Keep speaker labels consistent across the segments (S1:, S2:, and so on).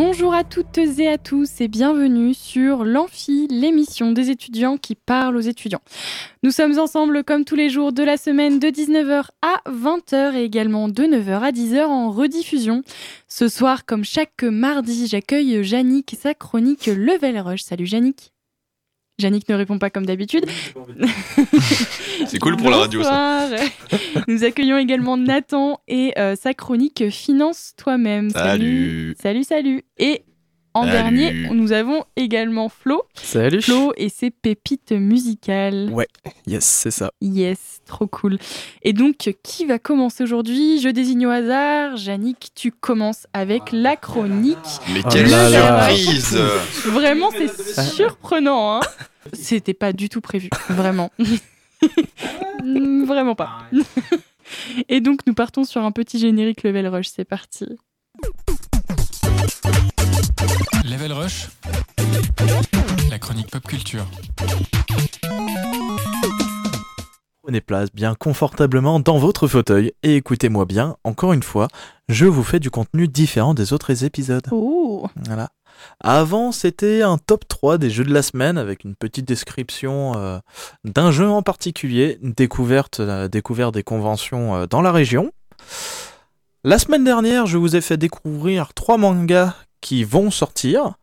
S1: Bonjour à toutes et à tous et bienvenue sur l'Amphi, l'émission des étudiants qui parlent aux étudiants. Nous sommes ensemble comme tous les jours de la semaine de 19h à 20h et également de 9h à 10h en rediffusion. Ce soir, comme chaque mardi, j'accueille Yannick et sa chronique Level Rush. Salut Yannick. Yannick ne répond pas comme d'habitude.
S2: C'est cool pour la radio ça.
S1: Nous accueillons également Nathan et euh, sa chronique Finance toi-même.
S2: Salut.
S1: Salut, salut. Et en
S2: Salut.
S1: dernier, nous avons également Flo.
S3: Salut.
S1: Flo et ses pépites musicales.
S3: Ouais, yes, c'est ça.
S1: Yes, trop cool. Et donc, qui va commencer aujourd'hui? Je désigne au hasard. Yannick, tu commences avec la chronique.
S2: Mais
S3: Oh
S2: quelle surprise
S1: Vraiment, c'est surprenant. Hein C'était pas du tout prévu. Vraiment. Vraiment pas. Et donc, nous partons sur un petit générique Level Rush. C'est parti.
S4: Level Rush, la chronique pop culture.
S3: Prenez place bien confortablement dans votre fauteuil et écoutez-moi bien, encore une fois, je vous fais du contenu différent des autres épisodes.
S1: Oh
S3: Voilà. Avant, c'était un top 3 des jeux de la semaine avec une petite description euh, d'un jeu en particulier, une découverte, euh, découverte des conventions euh, dans la région. La semaine dernière, je vous ai fait découvrir trois mangas qui vont sortir.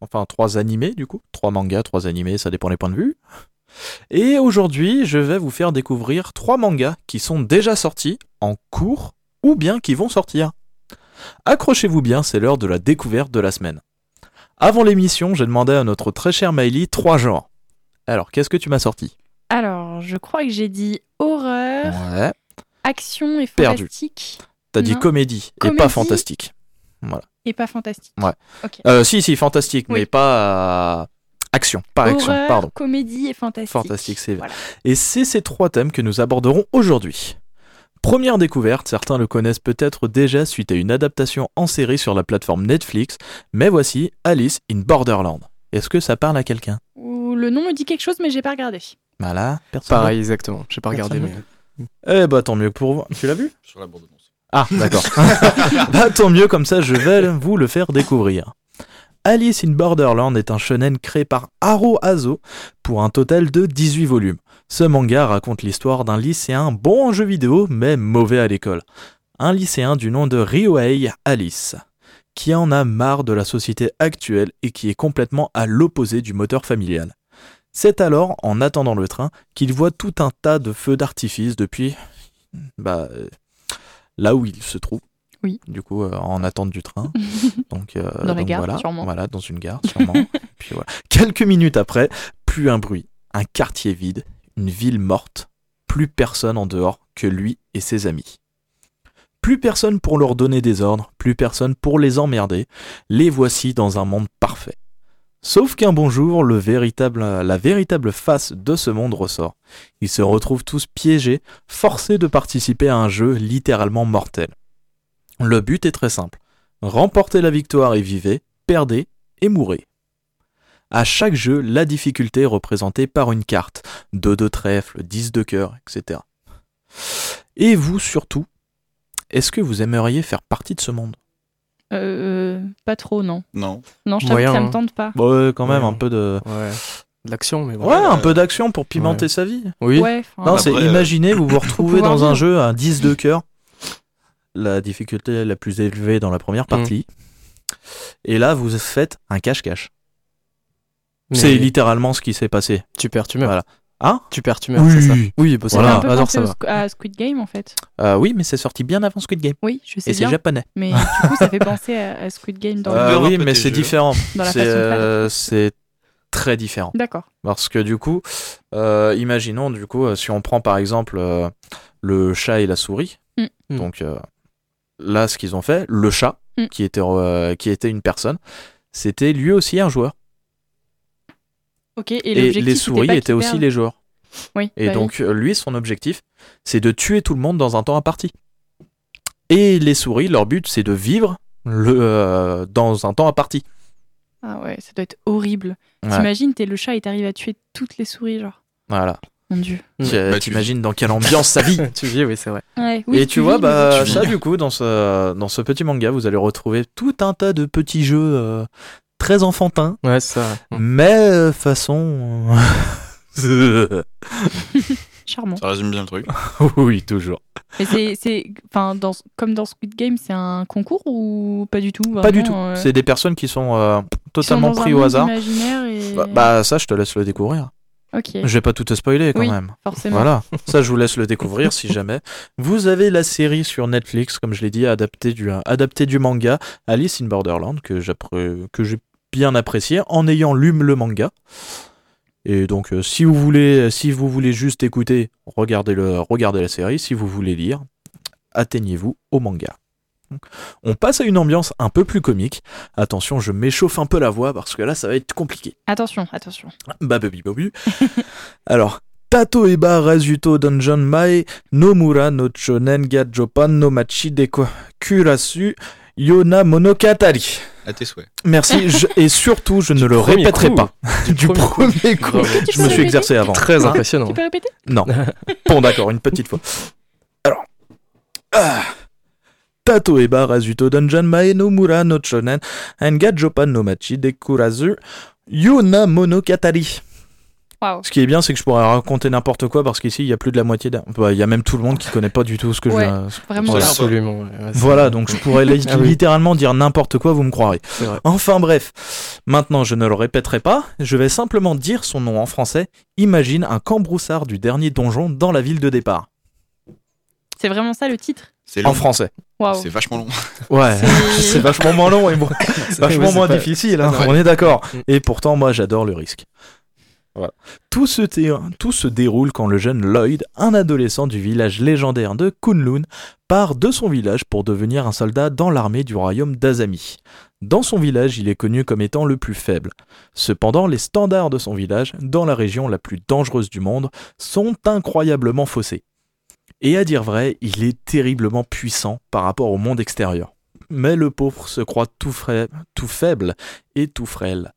S3: Enfin, trois animés du coup. Trois mangas, trois animés, ça dépend des points de vue. Et aujourd'hui, je vais vous faire découvrir trois mangas qui sont déjà sortis, en cours, ou bien qui vont sortir. Accrochez-vous bien, c'est l'heure de la découverte de la semaine. Avant l'émission, j'ai demandé à notre très cher Miley trois genres. Alors, qu'est-ce que tu m'as sorti?
S1: Alors, je crois que j'ai dit horreur,
S3: Ouais.
S1: action et
S3: Perdu.
S1: fantastique.
S3: T'as dit comédie, et pas fantastique.
S1: Et pas fantastique.
S3: Ouais. Euh, si, si, fantastique,
S1: Oui.
S3: mais pas euh, action, pas action, pardon.
S1: comédie et fantastique.
S3: Fantastique, c'est
S1: Voilà.
S3: Et c'est ces trois thèmes que nous aborderons aujourd'hui. Première découverte, certains le connaissent peut-être déjà suite à une adaptation en série sur la plateforme Netflix, mais voici Alice in Borderland. Est-ce que ça parle à quelqu'un?
S1: Ou le nom me dit quelque chose, mais j'ai pas regardé.
S3: Voilà, personne.
S5: Pareil, exactement. J'ai pas regardé,
S3: Personne
S5: mais.
S3: Eh bah tant mieux pour vous. Tu l'as vu?
S2: Sur la bande.
S3: Ah, d'accord. bah tant mieux, comme ça je vais vous le faire découvrir. Alice in Borderland est un shonen créé par Haro Azo pour un total de 18 volumes. Ce manga raconte l'histoire d'un lycéen bon en jeux vidéo mais mauvais à l'école. Un lycéen du nom de Ryohei Alice, qui en a marre de la société actuelle et qui est complètement à l'opposé du moteur familial. C'est alors, en attendant le train, qu'il voit tout un tas de feux d'artifice depuis bah, là où il se trouve.
S1: Oui.
S3: Du coup, euh, en attente du train. donc, euh,
S1: la
S3: donc
S1: gare,
S3: voilà,
S1: sûrement.
S3: Voilà, dans une gare, sûrement. Puis voilà. Quelques minutes après, plus un bruit, un quartier vide, une ville morte, plus personne en dehors que lui et ses amis. Plus personne pour leur donner des ordres, plus personne pour les emmerder. Les voici dans un monde. Sauf qu'un bon jour, la véritable face de ce monde ressort. Ils se retrouvent tous piégés, forcés de participer à un jeu littéralement mortel. Le but est très simple. Remportez la victoire et vivez, perdez et mourrez. À chaque jeu, la difficulté est représentée par une carte, 2 de trèfle, 10 de cœur, etc. Et vous surtout, est-ce que vous aimeriez faire partie de ce monde?
S1: Euh, pas trop, non.
S2: Non.
S1: Non, je t'avoue
S5: Moyen,
S1: que ça me
S5: hein.
S1: tente pas.
S3: Bon, ouais, quand même
S5: Ouais.
S3: un peu de...
S5: Ouais. De l'action, mais bon.
S3: Ouais, un peu d'action pour pimenter
S5: Ouais.
S3: sa vie.
S5: Oui.
S1: Ouais, enfin,
S3: Non, c'est
S2: euh,
S3: imaginez, vous vous retrouvez
S1: pouvoir
S3: dans un
S1: vivre.
S3: jeu à 10 de cœur, la difficulté la plus élevée dans la première partie, et là vous faites un cache-cache.
S5: Mais
S3: C'est littéralement ce qui s'est passé.
S5: Tu perds, tu meurs.
S3: Voilà. Hein
S5: Tu perds, tu meurs,
S3: Oui.
S5: c'est ça. Oui, bah, ça
S1: ça
S3: Voilà.
S1: un peu
S5: Alors,
S1: penser
S5: ça va.
S1: à Squid Game, en fait.
S3: Euh, oui, mais c'est sorti bien avant Squid Game.
S1: Oui, je sais
S3: Et c'est japonais.
S1: Mais du coup, ça fait penser à, à Squid Game dans,
S2: Euh,
S1: le-
S3: oui, mais c'est différent.
S1: dans la
S3: C'est
S1: façon de faire.
S3: euh, c'est très différent.
S1: D'accord.
S3: Parce que du coup, euh, imaginons du coup, si on prend par exemple euh, le chat et la souris,
S1: Mm.
S5: Mm.
S3: donc euh, là, ce qu'ils ont fait, le chat,
S1: Mm.
S3: qui, était, euh, qui était une personne, c'était lui aussi un joueur.
S1: Ok, et,
S3: les souris
S1: pas
S3: étaient aussi les joueurs.
S1: Oui,
S3: Et
S1: bah
S3: donc, euh, lui, son objectif, c'est de tuer tout le monde dans un temps imparti. Et les souris, leur but, c'est de vivre le, euh, dans un temps imparti.
S1: Ah ouais, ça doit être horrible.
S3: Ouais.
S1: T'imagines, t'es le chat et t'arrives à tuer toutes les souris, genre.
S3: Voilà.
S1: Mon dieu.
S5: Mm.
S3: Tu-
S2: Bah, tu
S3: T'imagines dans quelle ambiance ça vit.
S5: tu vis, oui, c'est vrai.
S1: Ouais, oui,
S3: Et tu vois,
S1: vis,
S3: bah,
S2: tu
S3: ça,
S2: vis.
S3: du coup, dans ce, dans ce petit manga, vous allez retrouver tout un tas de petits jeux euh, très
S5: Ouais, ça. Mm.
S3: mais euh, façon. euh,
S1: Charmant.
S2: Ça résume bien le truc.
S3: oui, toujours.
S1: Mais c'est, c'est, enfin, dans, comme dans Squid Game, c'est un concours ou pas du tout
S3: Pas du tout.
S1: euh,
S3: C'est des personnes qui sont euh,
S1: qui sont
S3: totalement
S1: un
S3: pris au
S1: monde
S3: hasard.
S1: imaginaire et...
S3: Bah, bah, ça, je te laisse le découvrir.
S1: Ok,
S3: Je vais pas tout te spoiler quand
S1: Oui.
S3: même.
S1: forcément.
S3: Voilà, ça je vous laisse le découvrir si jamais. Vous avez la série sur Netflix, comme je l'ai dit, adaptée du, adaptée du manga Alice in Borderland, que j'ai bien apprécié en ayant lu le manga. Et donc, euh, si vous voulez, si vous voulez juste écouter, regardez, le, regardez la série. Si vous voulez lire, atteignez-vous au manga. On passe à une ambiance un peu plus comique. Attention, je m'échauffe un peu la voix parce que là, ça va être compliqué.
S1: Attention, attention.
S3: Bah baby baby. Alors, Tato eba Razuto Dungeon Mai Nomura no Chonen ga Jopan no Machi Kurasu Yona Monokatari.
S2: À tes souhaits.
S3: Merci, je- et surtout, je ne le
S5: premier
S3: répéterai
S5: coup.
S3: pas. Du premier coup.
S5: Bravo.
S1: Tu
S3: Je
S1: peux
S3: me suis
S1: répéter
S3: exercé avant.
S5: Très impressionnant.
S1: Tu peux répéter?
S3: Non. Bon, d'accord, une petite fois. Alors. Ah. Tato eba Razuto Dungeon Mai Nomura no Chonen ga Jopan no Machi de Kurasu Yona Monokatari.
S1: Waouh.
S3: Ce qui est bien, c'est que je pourrais raconter n'importe quoi parce qu'ici, il y a plus de la moitié. d'un- Bah, Il y a même tout le monde qui connaît pas du tout ce que
S1: Ouais.
S3: je.
S1: Vraiment.
S3: Voilà.
S5: Absolument. ouais,
S3: Voilà, donc je pourrais
S5: Ah
S3: littéralement dire n'importe quoi, vous me croirez. Enfin bref, maintenant je ne le répéterai pas, je vais simplement dire son nom en français. Imagine un cambroussard du dernier donjon dans la ville de départ.
S1: C'est vraiment ça le titre?
S2: C'est long.
S3: En français.
S2: C'est vachement long.
S3: Ouais.
S1: C'est-
S3: C'est vachement moins long et bon, vachement
S5: c'est
S3: moins
S5: pas-
S3: difficile, hein, on est d'accord.
S5: Mm.
S3: Et pourtant, moi, j'adore le risque. Voilà. Tout, se dé- tout se déroule quand le jeune Lloyd, un adolescent du village légendaire de Kunlun, part de son village pour devenir un soldat dans l'armée du royaume d'Azami. Dans son village, il est connu comme étant le plus faible. Cependant, les standards de son village, dans la région la plus dangereuse du monde, sont incroyablement faussés. Et à dire vrai, il est terriblement puissant par rapport au monde extérieur. Mais le pauvre se croit tout, faible et tout frêle.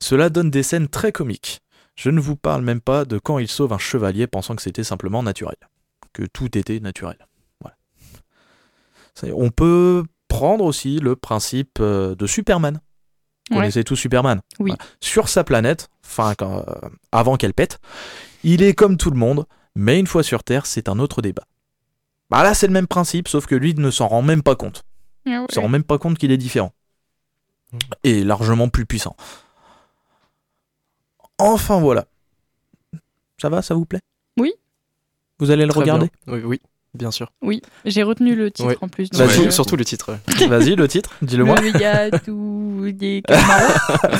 S3: Cela donne des scènes très comiques. Je ne vous parle même pas de quand il sauve un chevalier pensant que c'était simplement naturel. Que tout était naturel. Voilà. On peut prendre aussi le principe euh, de Superman. Vous connaissez tous Superman?
S1: Oui.
S3: Voilà. Sur sa planète, enfin euh, avant qu'elle pète, il est comme tout le monde, mais une fois sur Terre, c'est un autre débat. Bah là, c'est le même principe, sauf que lui ne s'en rend même pas compte.
S1: Ah ouais.
S3: Il s'en rend même pas compte qu'il est différent.
S5: Mhm.
S3: Et largement plus puissant. Enfin voilà. Ça va, ça vous plaît?
S1: Oui.
S3: Vous allez le
S5: Très
S3: regarder?
S5: bien. Oui, oui, bien sûr.
S1: Oui, j'ai retenu le titre en plus. Donc, euh,
S5: surtout le titre.
S3: Vas-y, le titre, dis-le moi.
S1: Le Yatou des Camaraux.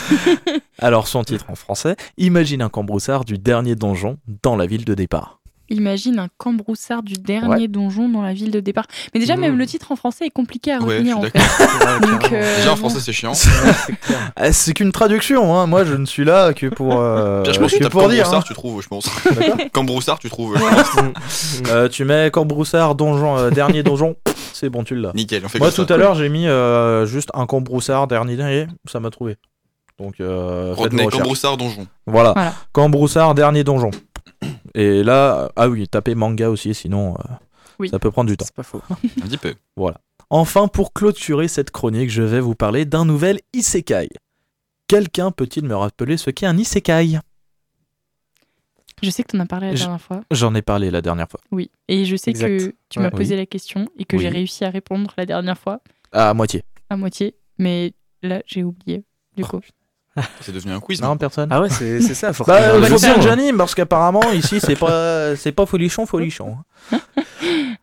S3: Alors, son titre en français Imagine un cambroussard du dernier donjon dans la ville de départ.
S1: Imagine un cambroussard du dernier donjon dans la ville de départ. Mais déjà,
S5: Mmh.
S1: même le titre en français est compliqué à
S2: Ouais,
S1: retenir
S2: je
S1: en fait. Donc, euh,
S2: Déjà en français, c'est chiant.
S3: Ah, C'est qu'une traduction, hein. moi je ne suis là que pour, euh,
S2: Pire, je pense que
S3: que pour dire.
S2: Cambroussard,
S3: hein.
S2: tu trouves, je pense. Cambroussard, tu trouves.
S3: Euh, tu mets cambroussard, donjon, euh, dernier donjon, c'est bon, tu l'as.
S2: Nickel, on fait
S3: Moi tout
S2: ça.
S3: à l'heure j'ai mis euh, juste un cambroussard, dernier, dernier, ça m'a trouvé. Donc euh,
S2: Retenez. Cambroussard Donjon.
S3: Voilà.
S1: Voilà.
S3: Cambroussard, dernier donjon. Et là, ah oui, tapez manga aussi, sinon euh,
S1: Oui.
S3: ça peut prendre du temps.
S5: C'est pas faux.
S2: Un petit peu.
S3: Enfin, pour clôturer cette chronique, je vais vous parler d'un nouvel isekai. Quelqu'un peut-il me rappeler ce qu'est un isekai?
S1: Je sais que tu en as parlé la dernière fois.
S3: J'en ai parlé la dernière fois.
S1: Oui. Et je sais
S5: Exact.
S1: que tu m'as
S5: Ouais.
S1: posé la question et que
S3: Oui.
S1: j'ai réussi à répondre la dernière fois
S3: À moitié.
S1: à moitié. Mais là, j'ai oublié. Du coup.
S2: C'est devenu un quiz.
S3: Non, personne.
S5: Ah ouais, c'est c'est ça. Faut
S3: Bah,
S5: les
S3: faut bien que j'anime parce qu'apparemment ici c'est pas c'est pas folichon folichon.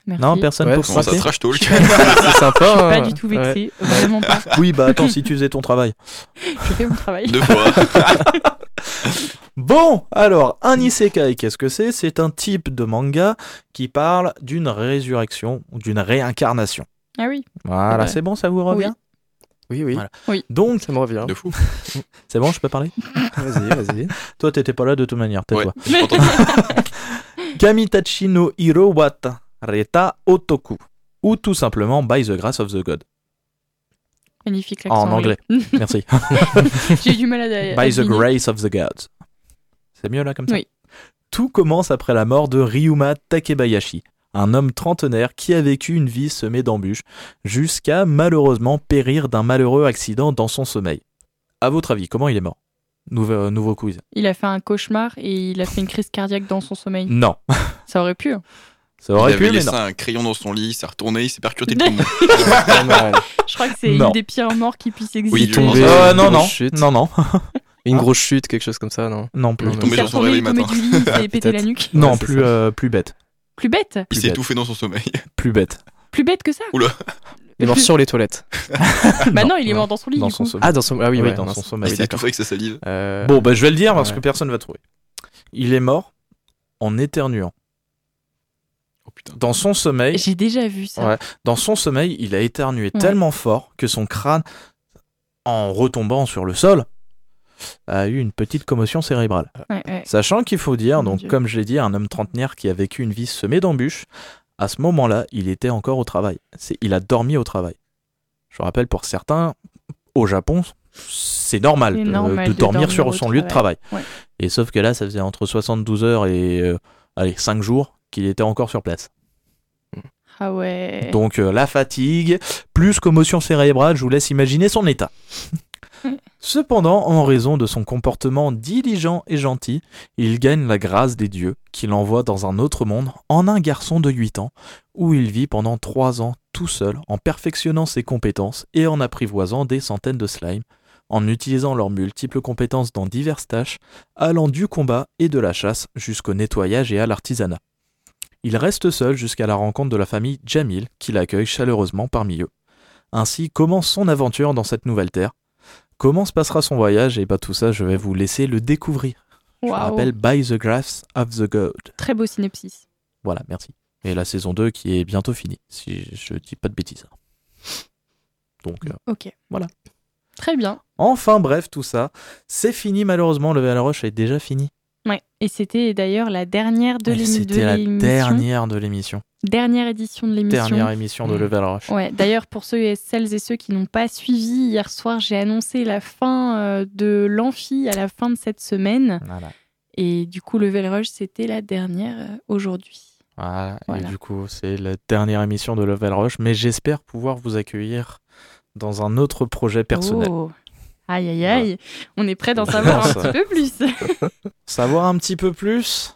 S1: Merci.
S3: Non, personne
S5: Ouais,
S3: pour
S2: ça,
S3: passer.
S2: trash talk
S5: C'est sympa.
S1: Je suis pas
S5: hein.
S1: du tout
S5: Ouais.
S1: vexée. Vraiment pas.
S3: Oui, bah attends, si tu faisais ton travail.
S1: Je fais mon travail.
S2: Deux fois.
S3: Bon, alors, un isekai, qu'est-ce que c'est? C'est un type de manga qui parle d'une résurrection ou d'une réincarnation.
S1: Ah oui.
S3: Voilà,
S1: Ouais.
S3: c'est bon, ça vous revient?
S5: Oui, oui.
S3: Voilà.
S5: Donc,
S3: Donc,
S5: ça me revient.
S2: De fou.
S3: c'est bon, je peux parler?
S5: Vas-y, vas-y.
S3: Toi, t'étais pas là de toute manière, tais-toi. Kamitachi no Hiro Wata Reta Otoku ou tout simplement By the Grace of the God.
S1: Magnifique l'accent.
S3: En anglais. Merci.
S1: J'ai du mal à. à
S3: By the grace of the gods. C'est mieux là comme ça?
S1: Oui.
S3: Tout commence après la mort de Ryuma Takebayashi, un homme trentenaire qui a vécu une vie semée d'embûches, jusqu'à malheureusement périr d'un malheureux accident dans son sommeil. À votre avis, comment il est mort? Nouveau, euh, nouveau quiz.
S1: Il a fait un cauchemar et il a fait une crise cardiaque dans son sommeil.
S3: Non.
S1: Ça aurait pu. hein.
S3: Ça
S2: Il
S3: aurait
S2: avait
S3: pu, mais
S2: laissé
S3: non.
S2: un crayon dans son lit, il s'est retourné, il s'est percuté le poumon.
S1: Je crois que c'est une des pires morts qui puissent exister.
S2: Oui,
S5: Il est tombé.
S3: Euh,
S5: une
S3: non, non,
S5: chute.
S3: non, non,
S5: Une grosse chute, quelque chose comme ça, non?
S3: Non plus.
S1: Il
S2: tombé
S1: s'est
S2: sur son réveil
S1: il est tombé
S2: matin.
S1: il s'est pété la nuque.
S3: Non,
S5: Ouais,
S3: plus, euh, plus bête.
S1: Plus bête
S2: Il
S3: Plus
S2: s'est
S3: bête.
S2: étouffé dans son sommeil.
S3: Plus bête.
S1: Plus bête que ça
S5: Il est mort sur les toilettes.
S1: Bah
S3: Non,
S1: non, il est mort dans son lit
S3: Dans
S1: du
S3: son
S1: coup.
S3: sommeil.
S5: Ah, dans son. Ah oui,
S3: Oui,
S5: ouais,
S3: dans son sommeil.
S2: il s'est étouffé avec sa salive.
S5: Euh,
S3: Bon, bah, je vais le dire parce
S5: ouais.
S3: que personne va trouver. Il est mort en éternuant.
S2: Oh putain.
S3: Dans son sommeil,
S1: J'ai déjà vu ça.
S3: Ouais. dans son sommeil, il a éternué
S1: Ouais.
S3: tellement fort que son crâne, en retombant sur le sol, a eu une petite commotion cérébrale.
S1: Ouais, ouais.
S3: Sachant qu'il faut dire, donc comme je l'ai dit, un homme trentenaire qui a vécu une vie semée d'embûches, à ce moment-là, il était encore au travail. C'est, il a dormi au travail. Je rappelle pour certains, au Japon, c'est normal,
S1: C'est
S3: de,
S1: normal
S3: de
S1: de
S3: dormir,
S1: dormir
S3: sur son lieu de travail.
S1: Ouais.
S3: Et sauf que là, ça faisait entre 72 heures et euh, allez 5 jours qu'il était encore sur place.
S1: Ah ouais.
S3: Donc euh, la fatigue, plus commotion cérébrale, je vous laisse imaginer son état. Cependant, en raison de son comportement diligent et gentil, il gagne la grâce des dieux qui l'envoient dans un autre monde en un garçon de 8 ans, où il vit pendant 3 ans tout seul en perfectionnant ses compétences et en apprivoisant des centaines de slimes, en utilisant leurs multiples compétences dans diverses tâches, allant du combat et de la chasse jusqu'au nettoyage et à l'artisanat. Il reste seul jusqu'à la rencontre de la famille Jamil qui l'accueille chaleureusement parmi eux. Ainsi commence son aventure dans cette nouvelle terre. Comment se passera son voyage Et bah tout ça, je vais vous laisser le découvrir. Je vous
S1: Waouh.
S3: rappelle By the Graphs of the God.
S1: Très beau synopsis.
S3: Voilà, merci. Et la saison 2 qui est bientôt finie, si je dis pas de bêtises. Donc, euh,
S1: Ok.
S3: Voilà.
S1: Très bien.
S3: enfin bref, tout ça, c'est fini malheureusement, le Level Rush est déjà fini.
S1: Ouais. Et c'était d'ailleurs la dernière de
S3: Et
S1: l'émi- de
S3: C'était la
S1: l'émission.
S3: dernière de l'émission.
S1: Dernière édition de l'émission.
S3: Dernière émission de. Level Rush.
S1: Ouais, d'ailleurs, pour ceux et celles et ceux qui n'ont pas suivi, hier soir, j'ai annoncé la fin euh, de l'amphi à la fin de cette semaine.
S3: Voilà.
S1: Et du coup, Level Rush, c'était la dernière euh, aujourd'hui.
S3: Voilà,
S1: Voilà.
S3: et du coup, c'est la dernière émission de Level Rush, mais j'espère pouvoir vous accueillir dans un autre projet personnel.
S1: Oh. Aïe, aïe, aïe. On est prêt d'en savoir un petit peu plus.
S3: Savoir un petit peu plus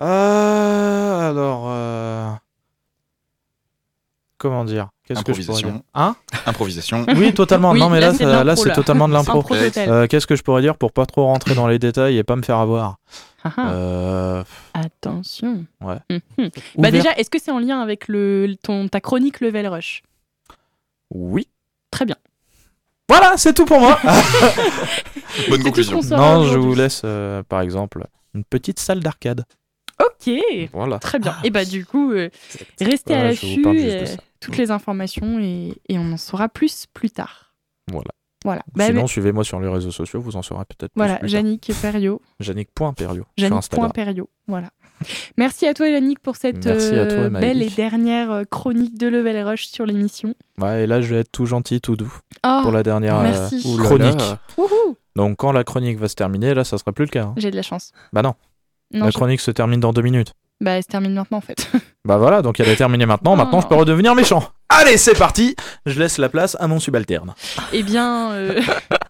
S3: Euh, Alors, euh, comment dire? Qu'est-ce que je pourrais dire?
S2: Improvisation.
S3: Hein?
S2: Improvisation.
S3: Oui, totalement.
S1: Oui,
S3: non, mais
S1: là,
S3: là,
S1: c'est
S3: là, totalement de l'impro. Euh, Qu'est-ce que je pourrais dire pour pas trop rentrer dans les détails et pas me faire avoir?
S1: Ah, ah.
S3: Euh,
S1: Attention.
S3: Ouais.
S1: Mhm. Bah
S5: Ouvert.
S1: déjà, est-ce que c'est en lien avec le, ton, ta chronique Level Rush?
S3: Oui.
S1: Très bien.
S3: Voilà, c'est tout pour moi.
S2: Bonne conclusion.
S3: non, je vous laisse, euh, par exemple, une petite salle d'arcade.
S1: Ok.
S3: Voilà.
S1: Très bien. Et bah du coup, euh, restez à
S3: Voilà, je vous
S1: l'affût,
S3: parle juste de
S1: euh,
S3: ça.
S1: toutes les informations et, et on en saura plus plus tard.
S3: Voilà.
S1: Voilà. Bah,
S3: Sinon,
S1: mais-
S3: suivez-moi sur les réseaux sociaux, vous en saurez peut-être plus.
S1: voilà,
S3: plus tard.
S1: Yannick Perriot.
S3: Yannick.perio sur Instagram.
S1: Voilà. Merci à toi, Yannick, pour cette
S3: Merci à toi,
S1: euh, belle et dernière euh, chronique de Level Rush sur l'émission.
S3: Ouais, et là, je vais être tout gentil, tout doux
S1: Oh,
S3: pour la dernière euh,
S1: merci.
S3: Chronique. Donc, quand la chronique va se terminer, là, ça sera plus le cas. hein.
S1: j'ai de la chance.
S3: Bah non,
S1: Non,
S3: la chronique se termine dans deux minutes.
S1: bah, elle se termine maintenant en fait.
S3: Bah voilà, donc elle est terminée maintenant. Maintenant, je peux redevenir méchant. Allez, c'est parti. Je laisse la place à mon subalterne.
S1: eh bien, euh,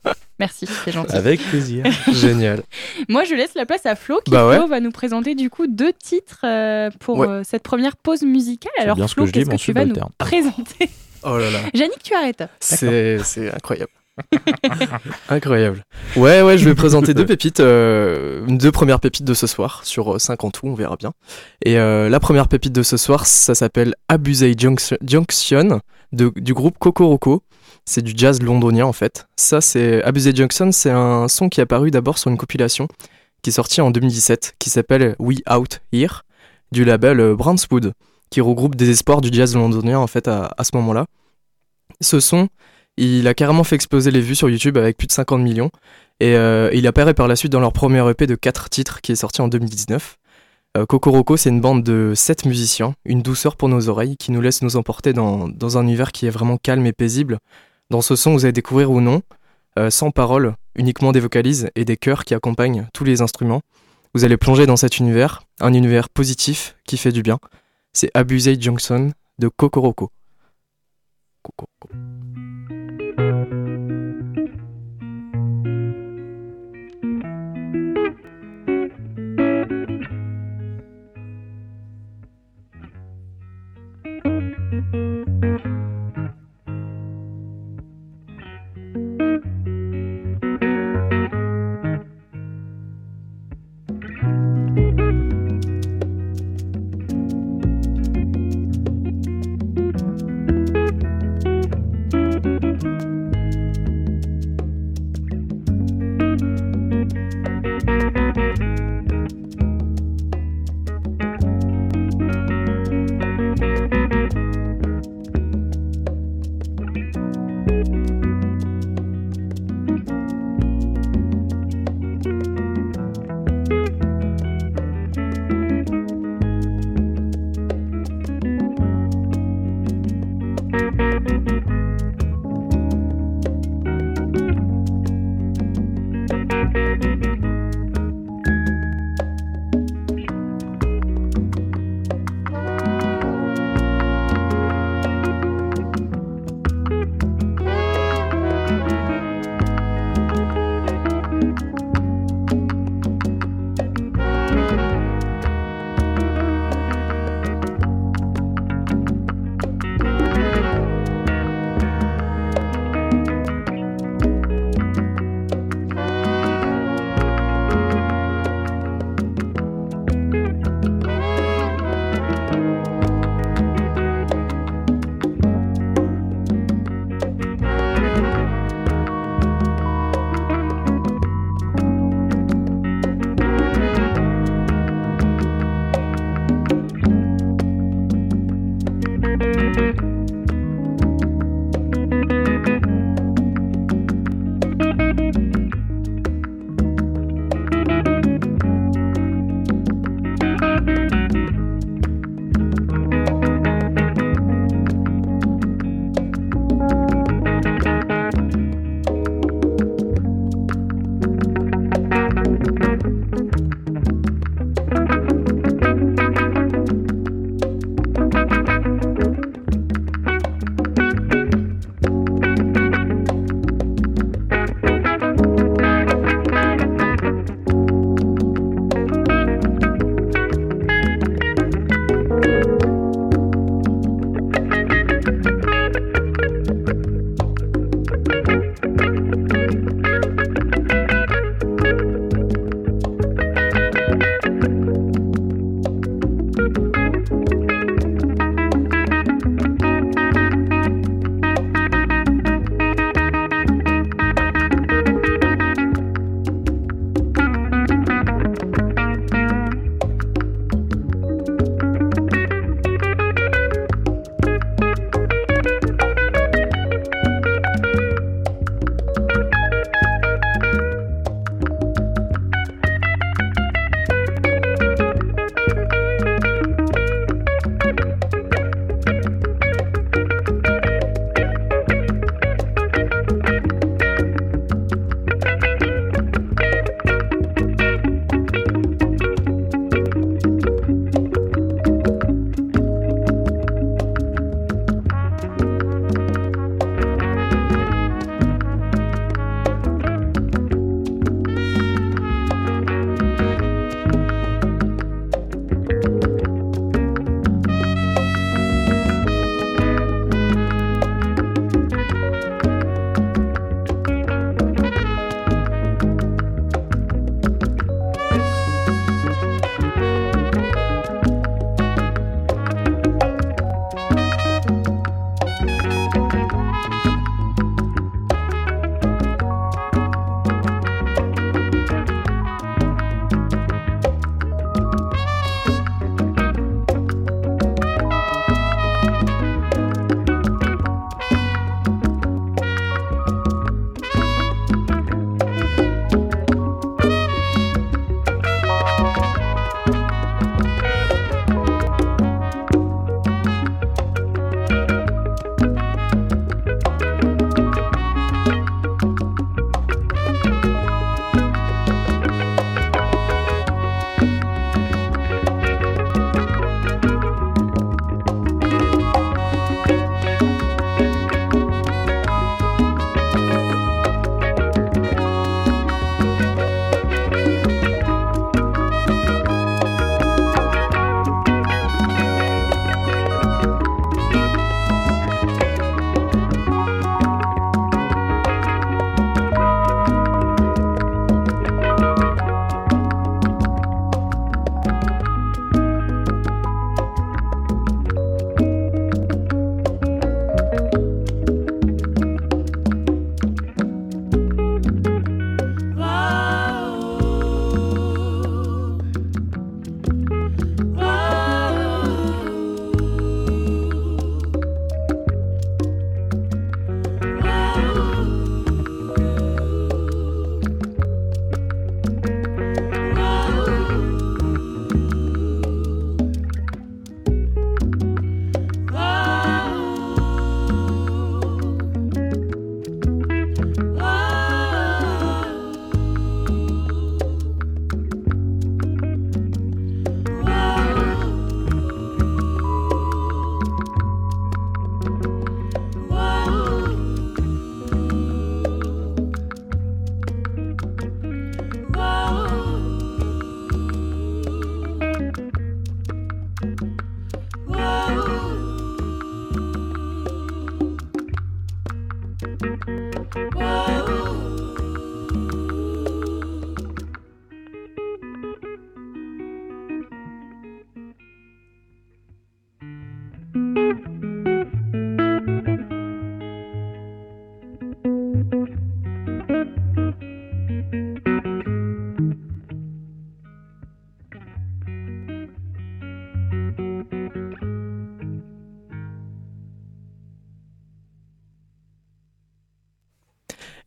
S1: merci, c'est gentil.
S3: Avec plaisir.
S5: Génial.
S1: Moi, je laisse la place à Flo, qui
S5: Bah ouais.
S1: Flo va nous présenter du coup deux titres euh, pour
S5: Ouais.
S1: euh, cette première pause musicale. Alors, Flo,
S3: que je dis,
S1: qu'est-ce que
S3: mon
S1: tu vas nous présenter
S5: Oh là là.
S1: Yannick, tu arrêtes.
S5: C'est incroyable. incroyable. Ouais, ouais, je vais présenter deux pépites, euh, deux premières pépites de ce soir, sur euh, cinq en tout, on verra bien. Et euh, la première pépite de ce soir, ça s'appelle Abusei Junction, de, du groupe Kokoroko. C'est du jazz londonien en fait. Ça, c'est Abusei Junction, c'est un son qui est apparu d'abord sur une compilation qui est sortie en 2017, qui s'appelle We Out Here, du label euh, Brownswood, qui regroupe des espoirs du jazz londonien en fait à, à ce moment-là. Ce son, il a carrément fait exploser les vues sur YouTube avec plus de 50 millions. Et euh, il apparaît par la suite dans leur premier EP de 4 titres qui est sorti en 2019. Euh, Kokoroko, c'est une bande de 7 musiciens, une douceur pour nos oreilles qui nous laisse nous emporter dans, dans un univers qui est vraiment calme et paisible, Dans ce son, vous allez découvrir ou non, euh, sans paroles, uniquement des vocalises et des chœurs qui accompagnent tous les instruments. Vous allez plonger dans cet univers, un univers positif qui fait du bien. C'est Abusé Johnson de Kokoroko. Kokoroko.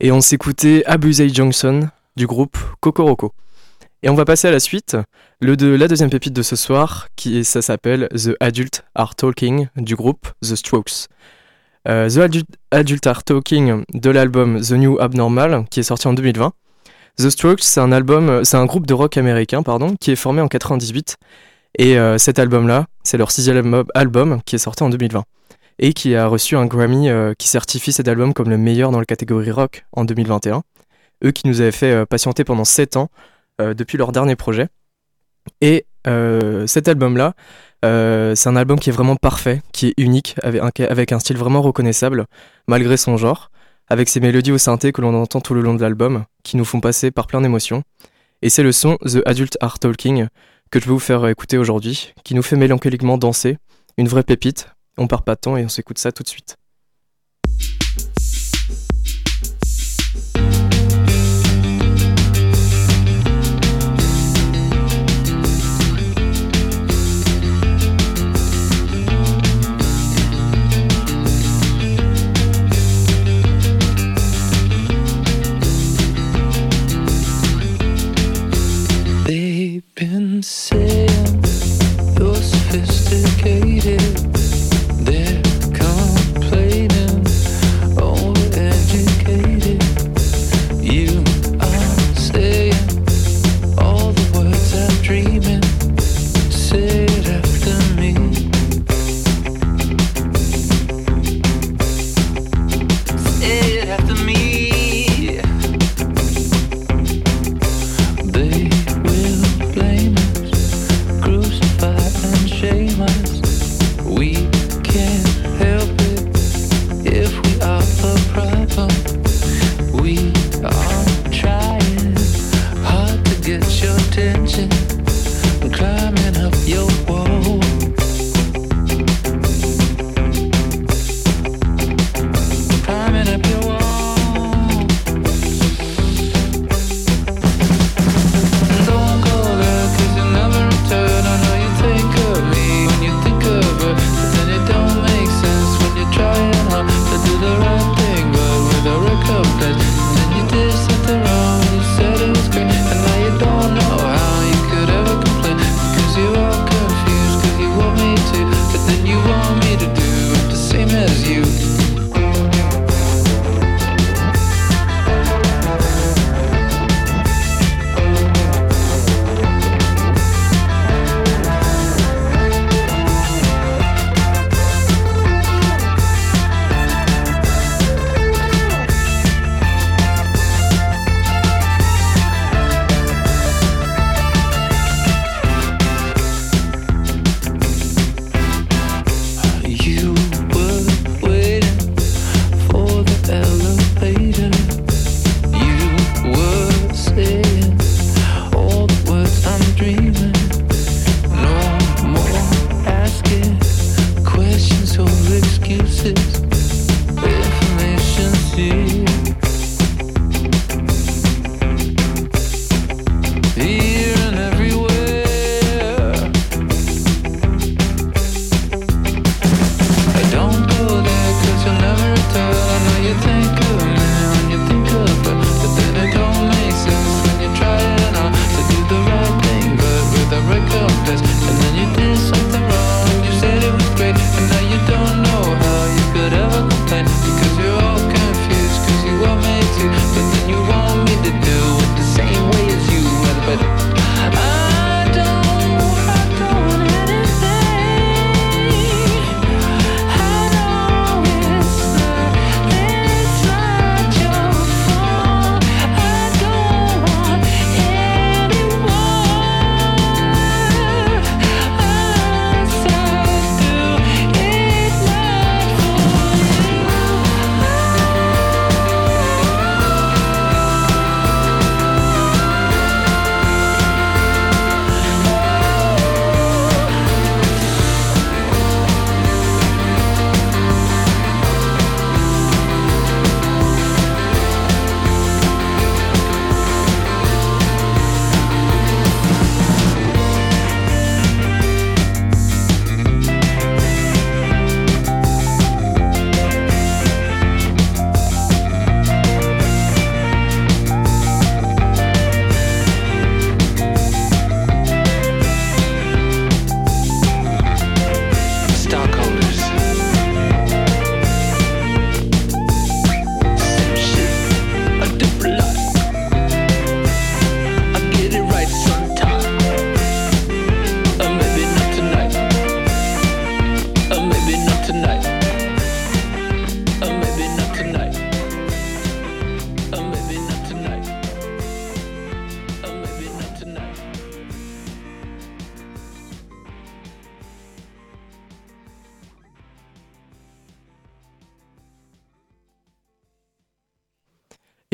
S5: Et on s'écoutait Abusei Johnson du groupe Kokoroko. Et on va passer à la suite, la deuxième pépite de ce soir, qui ça s'appelle The Adult Are Talking du groupe The Strokes. Euh, The Adult, Are Talking de l'album The New Abnormal, qui est sorti en 2020. The Strokes, c'est un album, c'est un groupe de rock américain, pardon, qui est formé en 98. Et euh, cet album-là, c'est leur sixième album qui est sorti en 2020 et qui a reçu un Grammy euh, qui certifie cet album comme le meilleur dans la catégorie rock en 2021. Eux qui nous avaient fait euh, patienter pendant 7 ans euh, depuis leur dernier projet. Et cet album-là, c'est un album qui est vraiment parfait, qui est unique, avec un, style vraiment reconnaissable, malgré son genre, avec ses mélodies au synthé que l'on entend tout le long de l'album, qui nous font passer par plein d'émotions. Et c'est le son The Adult Art Talking que je vais vous faire écouter aujourd'hui, qui nous fait mélancoliquement danser, une vraie pépite, on part pas de et on s'écoute ça tout de suite.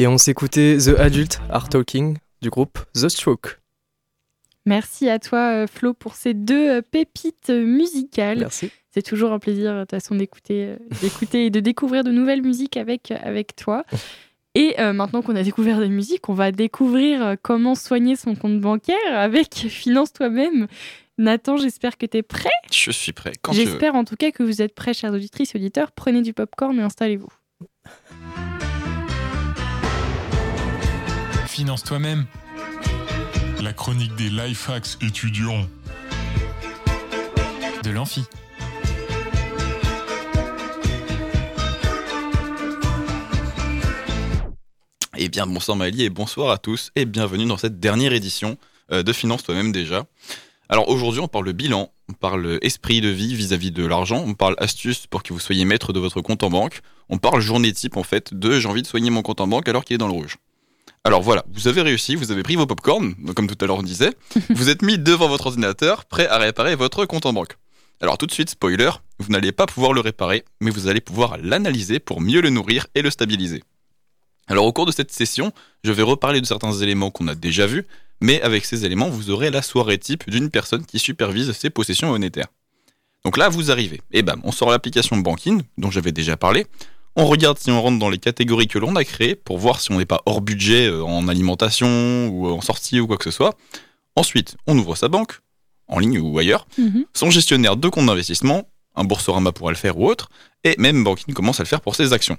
S5: Et on s'écoutait The Adult Are Talking du groupe The Stroke.
S1: Merci à toi, euh, Flo, pour ces deux euh, pépites musicales.
S5: Merci.
S1: C'est toujours un plaisir, de toute façon, d'écouter, d'écouter et de découvrir de nouvelles musiques avec, avec toi. Et maintenant qu'on a découvert des musiques, on va découvrir comment soigner son compte bancaire avec Finance toi-même. Nathan, j'espère que tu es prêt.
S2: Je suis prêt.
S1: J'espère en tout cas que vous êtes prêts, chers auditrices et auditeurs. Prenez du popcorn et installez-vous.
S6: Finance toi-même. La chronique des life hacks étudiants.
S4: De l'amphi.
S2: Eh bien, bonsoir Maëlie et bonsoir à tous et bienvenue dans cette dernière édition euh, de Finance toi-même déjà. Alors aujourd'hui, on parle bilan, on parle esprit de vie vis-à-vis de l'argent, on parle astuces pour que vous soyez maître de votre compte en banque, on parle journée type en fait de j'ai envie de soigner mon compte en banque alors qu'il est dans le rouge. Alors voilà, vous avez réussi, vous avez pris vos popcorn, comme tout à l'heure on disait, vous êtes mis devant votre ordinateur, prêt à réparer votre compte en banque. Alors tout de suite, spoiler, vous n'allez pas pouvoir le réparer, mais vous allez pouvoir l'analyser pour mieux le nourrir et le stabiliser. Alors au cours de cette session, je vais reparler de certains éléments qu'on a déjà vus, mais avec ces éléments, vous aurez la soirée type d'une personne qui supervise ses possessions monétaires. Donc là, vous arrivez, et bam, on sort l'application Banking, dont j'avais déjà parlé, on regarde si on rentre dans les catégories que l'on a créées, pour voir si on n'est pas hors budget euh, en alimentation, ou en sortie, ou quoi que ce soit. Ensuite, on ouvre sa banque, en ligne ou ailleurs, mhm. son gestionnaire de compte d'investissement, un Boursorama pourra le faire ou autre, et même Banking commence à le faire pour ses actions.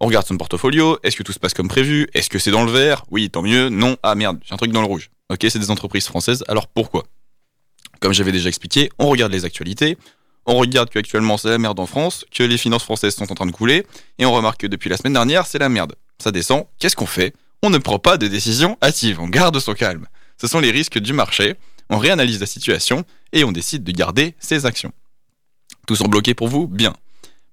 S2: On regarde son portfolio, est-ce que tout se passe comme prévu? Est-ce que c'est dans le vert? Oui, tant mieux. Non, ah merde, j'ai un truc dans le rouge. Ok, c'est des entreprises françaises, alors pourquoi? Comme j'avais déjà expliqué, on regarde les actualités, on regarde qu'actuellement c'est la merde en France, que les finances françaises sont en train de couler, et on remarque que depuis la semaine dernière c'est la merde. Ça descend, qu'est-ce qu'on fait? On ne prend pas de décision hâtive, on garde son calme. Ce sont les risques du marché, on réanalyse la situation, et on décide de garder ses actions. Tout sont bloqués pour vous? Bien.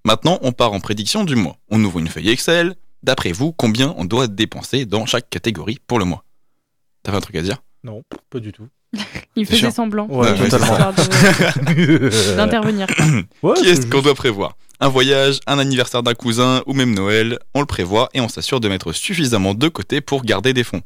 S2: Maintenant, on part en prédiction du mois. On ouvre une feuille Excel. D'après vous, combien on doit dépenser dans chaque catégorie pour le mois? T'avais un truc à dire?
S3: Non, pas du tout.
S1: Il faisait semblant.
S3: Ouais, totalement.
S1: D'intervenir.
S2: Qu'est-ce qu'on doit prévoir? Un voyage, un anniversaire d'un cousin ou même Noël, on le prévoit et on s'assure de mettre suffisamment de côté pour garder des fonds.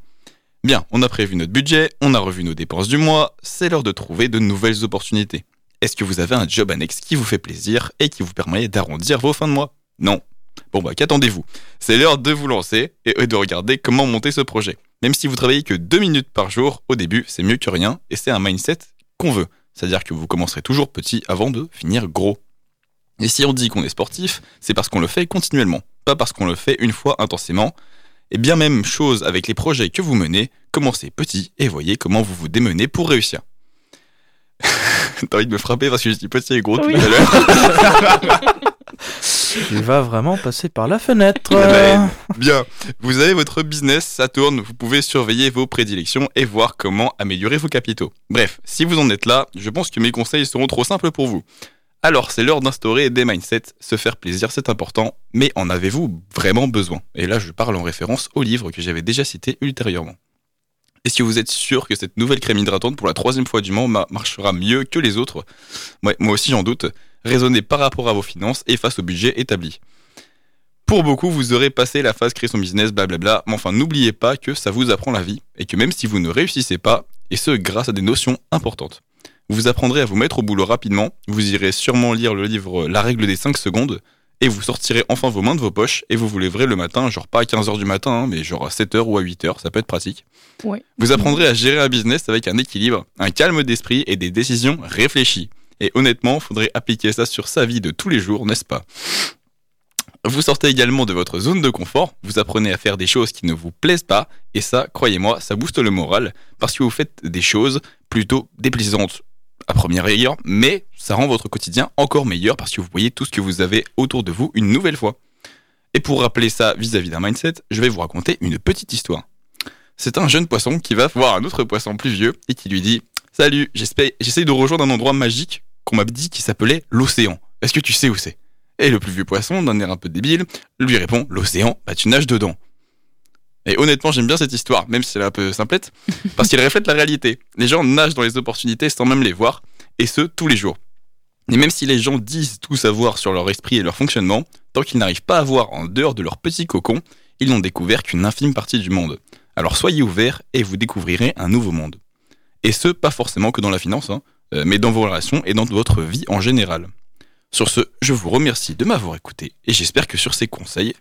S2: Bien, on a prévu notre budget, on a revu nos dépenses du mois, c'est l'heure de trouver de nouvelles opportunités. Est-ce que vous avez un job annexe qui vous fait plaisir et qui vous permet d'arrondir vos fins de mois? Non. Bon bah qu'attendez-vous? C'est l'heure de vous lancer et de regarder comment monter ce projet. Même si vous travaillez que deux minutes par jour, au début, c'est mieux que rien et c'est un mindset qu'on veut. C'est-à-dire que vous commencerez toujours petit avant de finir gros. Et si on dit qu'on est sportif, c'est parce qu'on le fait continuellement, pas parce qu'on le fait une fois intensément. Et bien même chose avec les projets que vous menez, commencez petit et voyez comment vous vous démenez pour réussir. T'as envie de me frapper parce que je dis petit et gros tout à l'heure?
S3: Il va vraiment passer par la fenêtre. Eh
S2: ben, bien, vous avez votre business, ça tourne, vous pouvez surveiller vos prédilections et voir comment améliorer vos capitaux. Bref, si vous en êtes là, je pense que mes conseils seront trop simples pour vous. Alors, c'est l'heure d'instaurer des mindsets. Se faire plaisir, c'est important, mais en avez-vous vraiment besoin? Et là, je parle en référence au livre que j'avais déjà cité ultérieurement. Et si vous êtes sûr que cette nouvelle crème hydratante pour la troisième fois du mois marchera mieux que les autres Moi aussi j'en doute. Raisonnez par rapport à vos finances et face au budget établi. Pour beaucoup, vous aurez passé la phase créer son business, blablabla, mais enfin n'oubliez pas que ça vous apprend la vie et que même si vous ne réussissez pas, et ce grâce à des notions importantes, vous apprendrez à vous mettre au boulot rapidement, vous irez sûrement lire le livre La règle des 5 secondes, et vous sortirez enfin vos mains de vos poches et vous vous lèverez le matin, genre pas à 15h du matin, hein, mais genre à 7h ou à 8h, ça peut être pratique. Vous apprendrez à gérer un business avec un équilibre, un calme d'esprit et des décisions réfléchies. Et honnêtement, faudrait appliquer ça sur sa vie de tous les jours, n'est-ce pas? Vous sortez également de votre zone de confort, vous apprenez à faire des choses qui ne vous plaisent pas, et ça, croyez-moi, ça booste le moral, parce que vous faites des choses plutôt déplaisantes à première rigueur, mais ça rend votre quotidien encore meilleur parce que vous voyez tout ce que vous avez autour de vous une nouvelle fois. Et pour rappeler ça vis-à-vis d'un mindset, je vais vous raconter une petite histoire. C'est un jeune poisson qui va voir un autre poisson plus vieux et qui lui dit Salut, j'essaye de rejoindre un endroit magique qu'on m'a dit qui s'appelait l'océan. Est-ce que tu sais où c'est? Et le plus vieux poisson, d'un air un peu débile, lui répond L'océan, bah tu nages dedans. Et honnêtement, j'aime bien cette histoire, même si elle est un peu simplette, parce qu'elle reflète la réalité. Les gens nagent dans les opportunités sans même les voir, et ce, tous les jours. Et même si les gens disent tout savoir sur leur esprit et leur fonctionnement, tant qu'ils n'arrivent pas à voir en dehors de leur petit cocon, ils n'ont découvert qu'une infime partie du monde. Alors soyez ouverts et vous découvrirez un nouveau monde. Et ce, pas forcément que dans la finance, hein, euh, mais dans vos relations et dans votre vie en général. Sur ce, je vous remercie de m'avoir écouté et j'espère que sur ces conseils,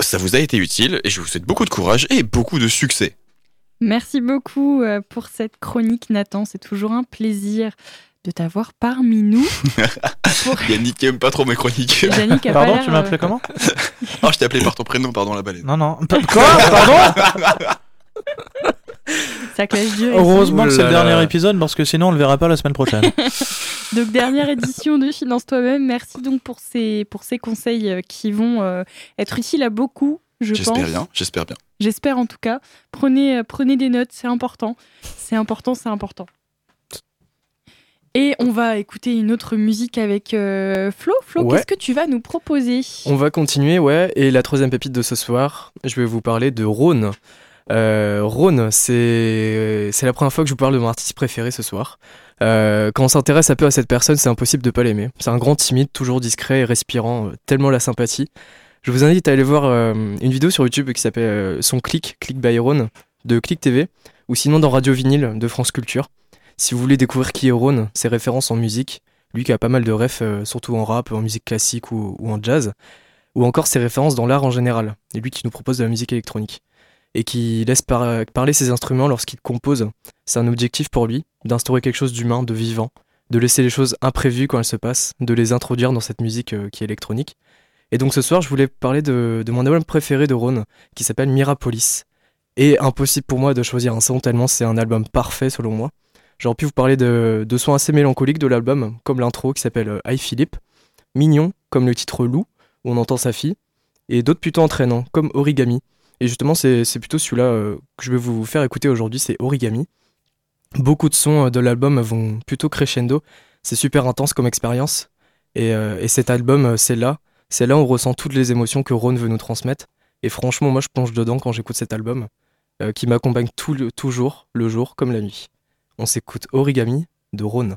S2: ça vous a été utile et je vous souhaite beaucoup de courage et beaucoup de succès.
S1: Merci beaucoup euh, pour cette chronique, Nathan. C'est toujours un plaisir de t'avoir parmi nous. Pour-
S2: Yannick aime pas trop mes chroniques.
S1: Yannick a pas
S3: Pardon, tu
S1: euh,
S3: m'appelais comment
S2: Oh, je t'ai appelé par ton prénom, pardon, la baleine.
S3: Non, non. Quoi? Pardon?
S1: Ça clash dur.
S3: Heureusement que c'est le dernier épisode parce que sinon on le verra pas la semaine prochaine.
S1: Donc dernière édition de Finance toi-même. Merci donc pour ces pour ces conseils euh, qui vont euh, être utiles à beaucoup, je pense.
S2: J'espère bien, j'espère bien.
S1: J'espère en tout cas. Prenez euh, prenez des notes, c'est important. C'est important, c'est important. Et on va écouter une autre musique avec euh, Flo. Flo,
S5: Ouais.
S1: qu'est-ce que tu vas nous proposer?
S5: On va continuer, ouais. Et la troisième pépite de ce soir, je vais vous parler de Rhône. Euh, Rhône, c'est la première fois que je vous parle de mon artiste préféré ce soir. Euh, quand on s'intéresse un peu à cette personne, c'est impossible de pas l'aimer. C'est un grand timide, toujours discret et respirant, euh, tellement la sympathie. Je vous invite à aller voir euh, une vidéo sur YouTube qui s'appelle Son Click, Click by Rhône, de Click TV, ou sinon dans Radio Vinyle de France Culture. Si vous voulez découvrir qui est Rhône, ses références en musique, lui qui a pas mal de refs, surtout en rap, en musique classique ou en jazz, ou encore ses références dans l'art en général, et lui qui nous propose de la musique électronique, et qui laisse par- parler ses instruments lorsqu'il compose. C'est un objectif pour lui, d'instaurer quelque chose d'humain, de vivant, de laisser les choses imprévues quand elles se passent, de les introduire dans cette musique euh, qui est électronique. Et donc ce soir, je voulais parler de, mon album préféré de Rhône, qui s'appelle Mirapolis. Et impossible pour moi de choisir un son tellement c'est un album parfait selon moi. J'aurais pu vous parler de, de sons assez mélancoliques de l'album, comme l'intro qui s'appelle euh, Hi Philippe, mignon, comme le titre Loup, où on entend sa fille, et d'autres plutôt entraînants, comme Origami. Et justement, c'est plutôt celui-là euh, que je vais vous faire écouter aujourd'hui, c'est Origami. Beaucoup de sons euh, de l'album vont plutôt crescendo, c'est super intense comme expérience, et, euh, et cet album, c'est là, c'est là où on ressent toutes les émotions que Ron veut nous transmettre, et franchement, moi je plonge dedans quand j'écoute cet album, qui m'accompagne toujours, le jour comme la nuit. On s'écoute Origami de Rhône.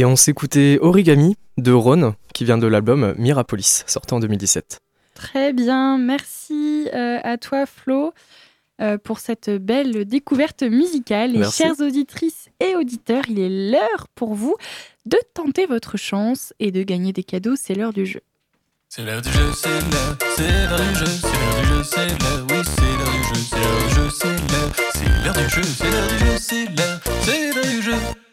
S5: Et on s'écoutait Origami de Ron, qui vient de l'album Mirapolis, sorti en 2017.
S1: Très bien, merci euh, à toi Flo euh, pour cette belle découverte musicale. Et chères auditrices et auditeurs, il est l'heure pour vous de tenter votre chance et de gagner des cadeaux. C'est l'heure du jeu.
S4: C'est l'heure du jeu, c'est l'heure, c'est l'heure du jeu, c'est l'heure du jeu, c'est l'heure, oui, c'est l'heure du jeu, c'est l'heure du jeu, c'est l'heure, c'est l'heure du jeu, c'est l'heure du jeu, c'est l'heure, c'est l'heure du jeu.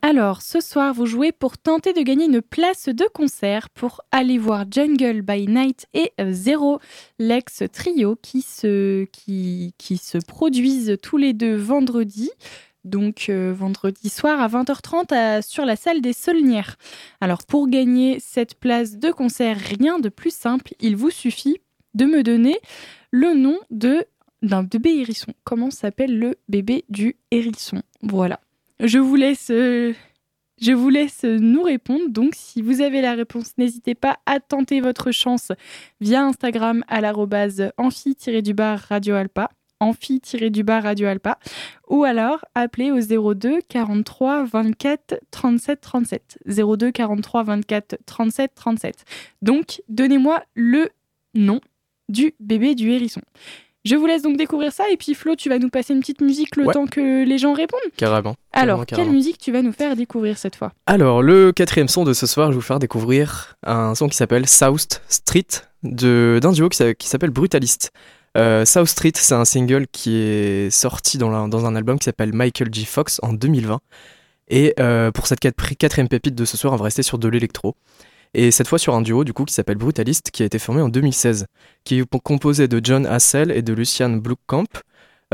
S1: Alors, ce soir, vous jouez pour tenter de gagner une place de concert pour aller voir Jungle by Night et euh, Zero, l'ex trio qui se, qui, qui se produisent tous les deux vendredi. Donc euh, vendredi soir à 20h30 à- sur la salle des Saulnières. Alors pour gagner cette place de concert, rien de plus simple, il vous suffit de me donner le nom de d'un bébé hérisson. Comment s'appelle le bébé du hérisson? Voilà. Je vous laisse, euh, je vous laisse nous répondre. Donc, si vous avez la réponse, n'hésitez pas à tenter votre chance via Instagram à l'arrobase amphi-du-bar Radio Alpa, amphi-du-bar Radio Alpa, ou alors appelez au 02 43 24 37 37. 02 43 24 37 37. Donc, donnez-moi le nom du bébé du hérisson. Je vous laisse donc découvrir ça et puis Flo, tu vas nous passer une petite musique le
S5: Ouais.
S1: temps que les gens répondent.
S5: Carrément.
S1: Alors,
S5: Carrément,
S1: quelle
S5: carrément.
S1: musique tu vas nous faire découvrir cette fois?
S5: Alors, le quatrième son de ce soir, je vais vous faire découvrir un son qui s'appelle South Street de- d'un duo qui s'a- qui s'appelle Brutalist. Euh, South Street, c'est un single qui est sorti dans, la- dans un album qui s'appelle Michael G. Fox en 2020. Et euh, pour cette quat- quatrième pépite de ce soir, on va rester sur de l'électro. Et cette fois sur un duo du coup qui s'appelle Brutalist, qui a été formé en 2016, qui est composé de John Hassel et de Lucian Blumkamp.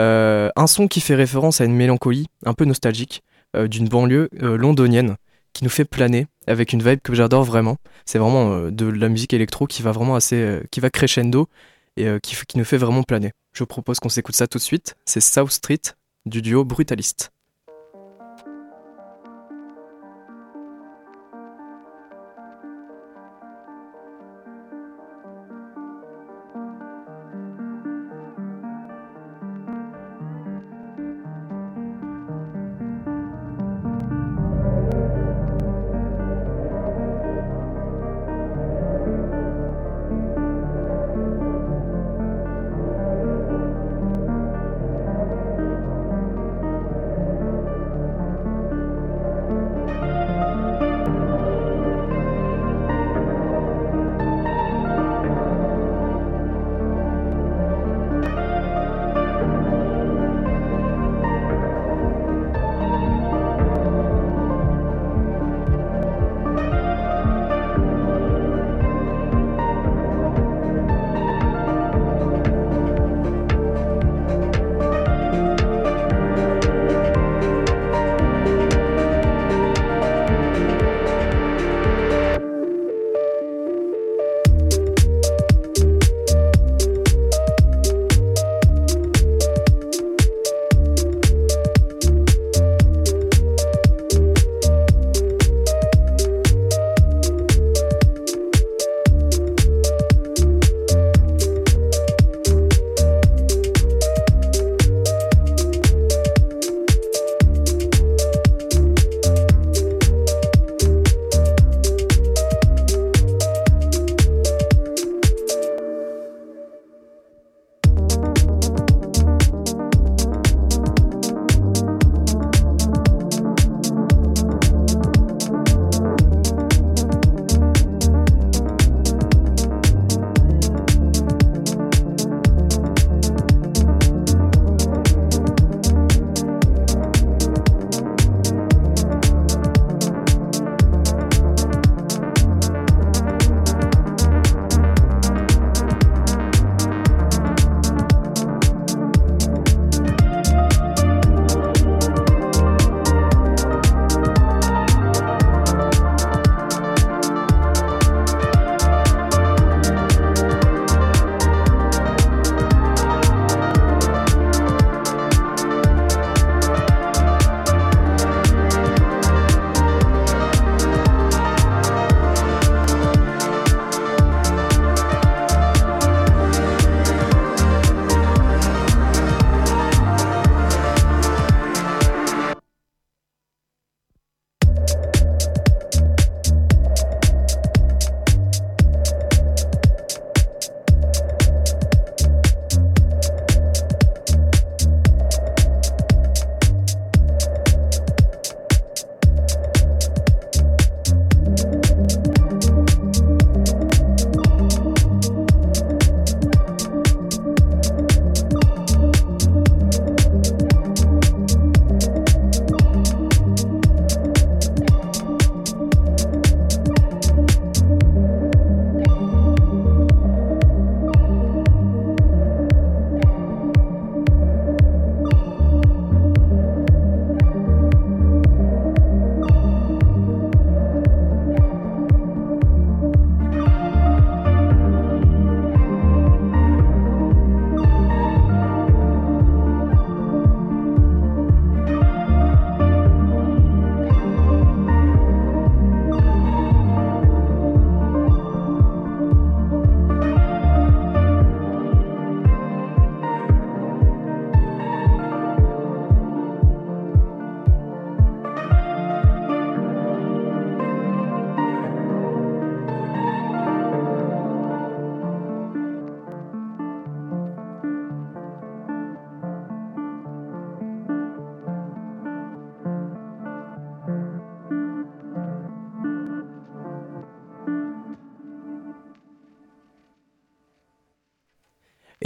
S5: Euh, un son qui fait référence à une mélancolie un peu nostalgique euh, d'une banlieue euh, londonienne qui nous fait planer avec une vibe que j'adore vraiment. C'est vraiment euh, de la musique électro qui va vraiment assez, qui va crescendo et qui, qui nous fait vraiment planer. Je vous propose qu'on s'écoute ça tout de suite. C'est South Street du duo Brutalist.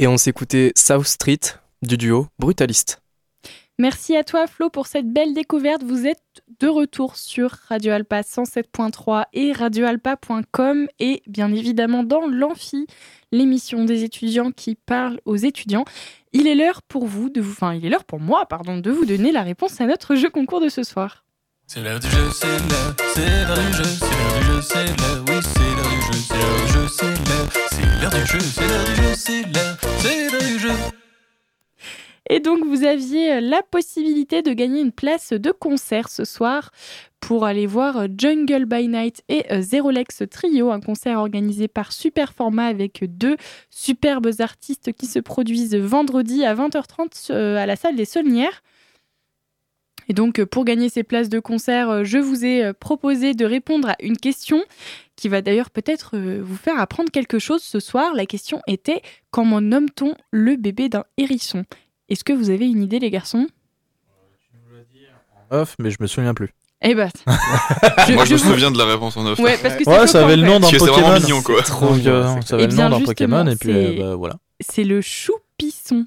S5: Et on s'écoutait South Street du duo Brutalist.
S1: Merci à toi Flo pour cette belle découverte. Vous êtes de retour sur Radio Alpa 107.3 et radioalpa.com et bien évidemment dans l'Amphi, l'émission des étudiants qui parle aux étudiants. Il est l'heure pour vous de vous, enfin il est l'heure pour moi pardon de vous donner la réponse à notre jeu concours de ce soir.
S4: C'est l'heure du jeu, c'est l'heure, c'est l'heure du jeu, c'est l'heure du jeu, c'est l'heure, oui,
S1: Et donc, vous aviez euh, la possibilité de gagner une place de concert ce soir pour aller voir euh, Jungle by Night et euh, Zero Lex Trio, un concert organisé par Superformat avec deux superbes artistes qui se produisent vendredi à 20h30 à la salle des Saulnières. Et donc, pour gagner ces places de concert, je vous ai proposé de répondre à une question qui va d'ailleurs peut-être vous faire apprendre quelque chose ce soir. La question était comment nomme-t-on le bébé d'un hérisson? Est-ce que vous avez une idée, les garçons?
S3: Off, mais je me souviens plus.
S1: Eh ben,
S2: Moi, je me
S1: vous-
S2: souviens de la réponse en off.
S1: Ouais, parce que c'est
S3: Ouais, ça avait le nom d'un
S2: c'est
S3: Pokémon.
S2: vraiment mignon, quoi.
S5: Trop bien,
S3: euh,
S5: c'est
S3: ça avait
S1: Eh
S3: le nom d'un Pokémon et puis
S1: c'est-
S3: euh, bah, voilà.
S1: C'est le choupisson.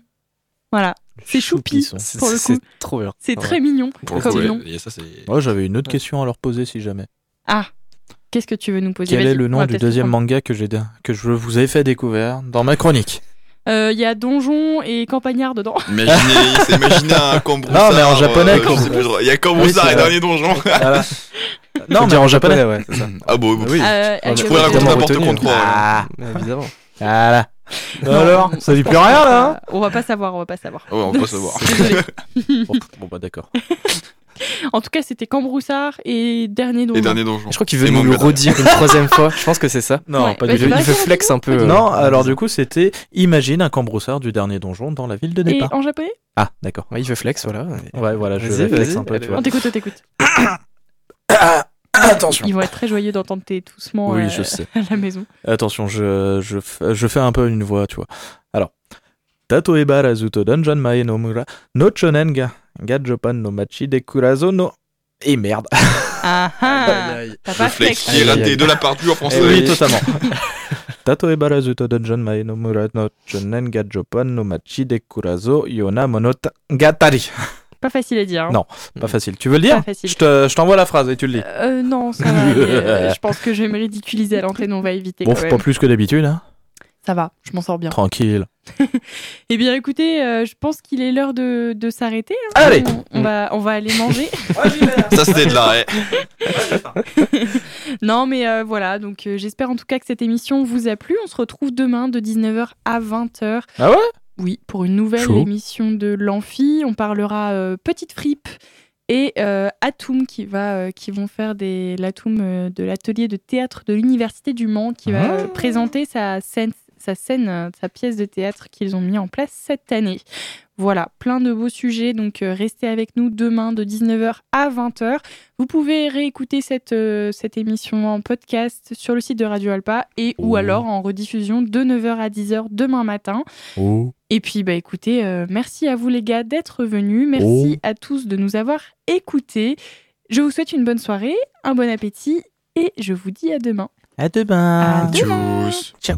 S1: Voilà, c'est choupi.
S5: C'est
S1: Pour le
S5: c'est
S1: coup.
S5: trop bien.
S1: C'est
S5: Ouais.
S1: très mignon
S2: Pour
S1: comme
S2: ouais,
S1: nom.
S2: c'est.
S3: Moi, j'avais une autre question à leur poser si jamais.
S1: Ah, qu'est-ce que tu veux nous poser?
S3: Quel est le nom du deuxième manga que j'ai que je vous ai fait découvrir dans ma chronique?
S1: Euh, Il y a Donjon et Campagnard dedans.
S2: Imaginez, c'est imaginer un Cambroussard.
S3: Non, mais en japonais,
S2: euh, plus, je- Il y a Cambroussard
S3: Oui, c'est
S2: et. Dernier Donjon.
S3: Voilà. Non, mais en japonais.
S5: japonais, ouais, c'est ça.
S2: Ah bon,
S3: oui.
S1: Euh,
S5: On
S2: Tu pourrais raconter n'importe quoi, on croit.
S3: Ah,
S5: Évidemment.
S3: voilà.
S1: Non,
S3: Alors, ça dit plus rien là hein
S1: On va pas savoir, on va pas savoir.
S2: Ouais, on peut savoir.
S1: Désolée.
S3: bon, bon, bah d'accord.
S1: En tout cas, c'était Cambroussard et Dernier Donjon.
S2: Et Dernier Donjon.
S5: Je crois qu'il veut
S2: Et
S5: nous le redire une troisième fois. Je pense que c'est ça.
S3: Non,
S1: Ouais,
S3: pas
S1: bah,
S3: du tout.
S5: Il veut flex un peu. euh,
S3: Non, alors du coup, c'était imagine un cambroussard du dernier donjon dans la ville de
S1: Et
S3: départ.
S1: en japonais?
S3: Ah, d'accord.
S5: Ouais, il veut flex, voilà.
S3: Ouais, voilà, je flex un peu,
S5: allez,
S3: tu vois.
S1: On t'écoute, on t'écoute.
S3: Attention.
S1: Ils vont être très joyeux d'entendre tes toussements
S3: Oui,
S1: euh,
S3: je sais.
S1: à la maison.
S3: Attention, je, je, f- je fais un peu une voix, tu vois. Alors. Tatoeba razuto dungeon mae no mura no chonen ga gajopan no machi de kurazo no... Et merde.
S1: Ah ah. T'as
S2: Le
S1: pas
S2: flex. qui est raté de la part du en français.
S3: Eh oui, totalement. Tatoeba razuto dungeon mae no mura no chonen gajopan no machi de kurazo yona monota gatari.
S1: Pas facile à dire. hein.
S3: Non. Pas facile. Tu veux le dire
S1: Pas facile.
S3: Je te- je t'envoie la phrase et tu le dis.
S1: Euh, non, ça va. mais, euh, je pense que je vais me ridiculiser à l'antenne, on va éviter
S3: Bon,
S1: quand
S3: pas
S1: même.
S3: plus que d'habitude, hein.
S1: Ça va, je m'en sors bien.
S3: Tranquille.
S1: Eh bien, écoutez, euh, je pense qu'il est l'heure de, de s'arrêter. hein.
S3: Allez.
S1: on, on va, on va aller manger.
S2: Ça, c'était de l'arrêt.
S1: non, mais euh, voilà, donc euh, j'espère en tout cas que cette émission vous a plu. On se retrouve demain de 19h à 20h.
S3: Ah ouais?
S1: Oui, pour une nouvelle émission de l'Amphi. On parlera euh, Petite Fripe et euh, Atum qui, va, euh, qui vont faire des l'Atum euh, de l'atelier de théâtre de l'Université du Mans qui va
S3: Ah.
S1: présenter sa scène, sa, scène euh, sa pièce de théâtre qu'ils ont mis en place cette année. Voilà, plein de beaux sujets, donc euh, restez avec nous demain de 19h à 20h. Vous pouvez réécouter cette, euh, cette émission en podcast sur le site de Radio Alpa et ou
S3: Oh.
S1: alors en rediffusion de 9h à 10h demain matin.
S3: Oh.
S1: Et puis, bah écoutez, euh, merci à vous les gars d'être venus. Merci
S3: Oh.
S1: à tous de nous avoir écoutés. Je vous souhaite une bonne soirée, un bon appétit et je vous dis à demain.
S3: À demain.
S1: À demain.
S2: Tchuss.
S3: Ciao.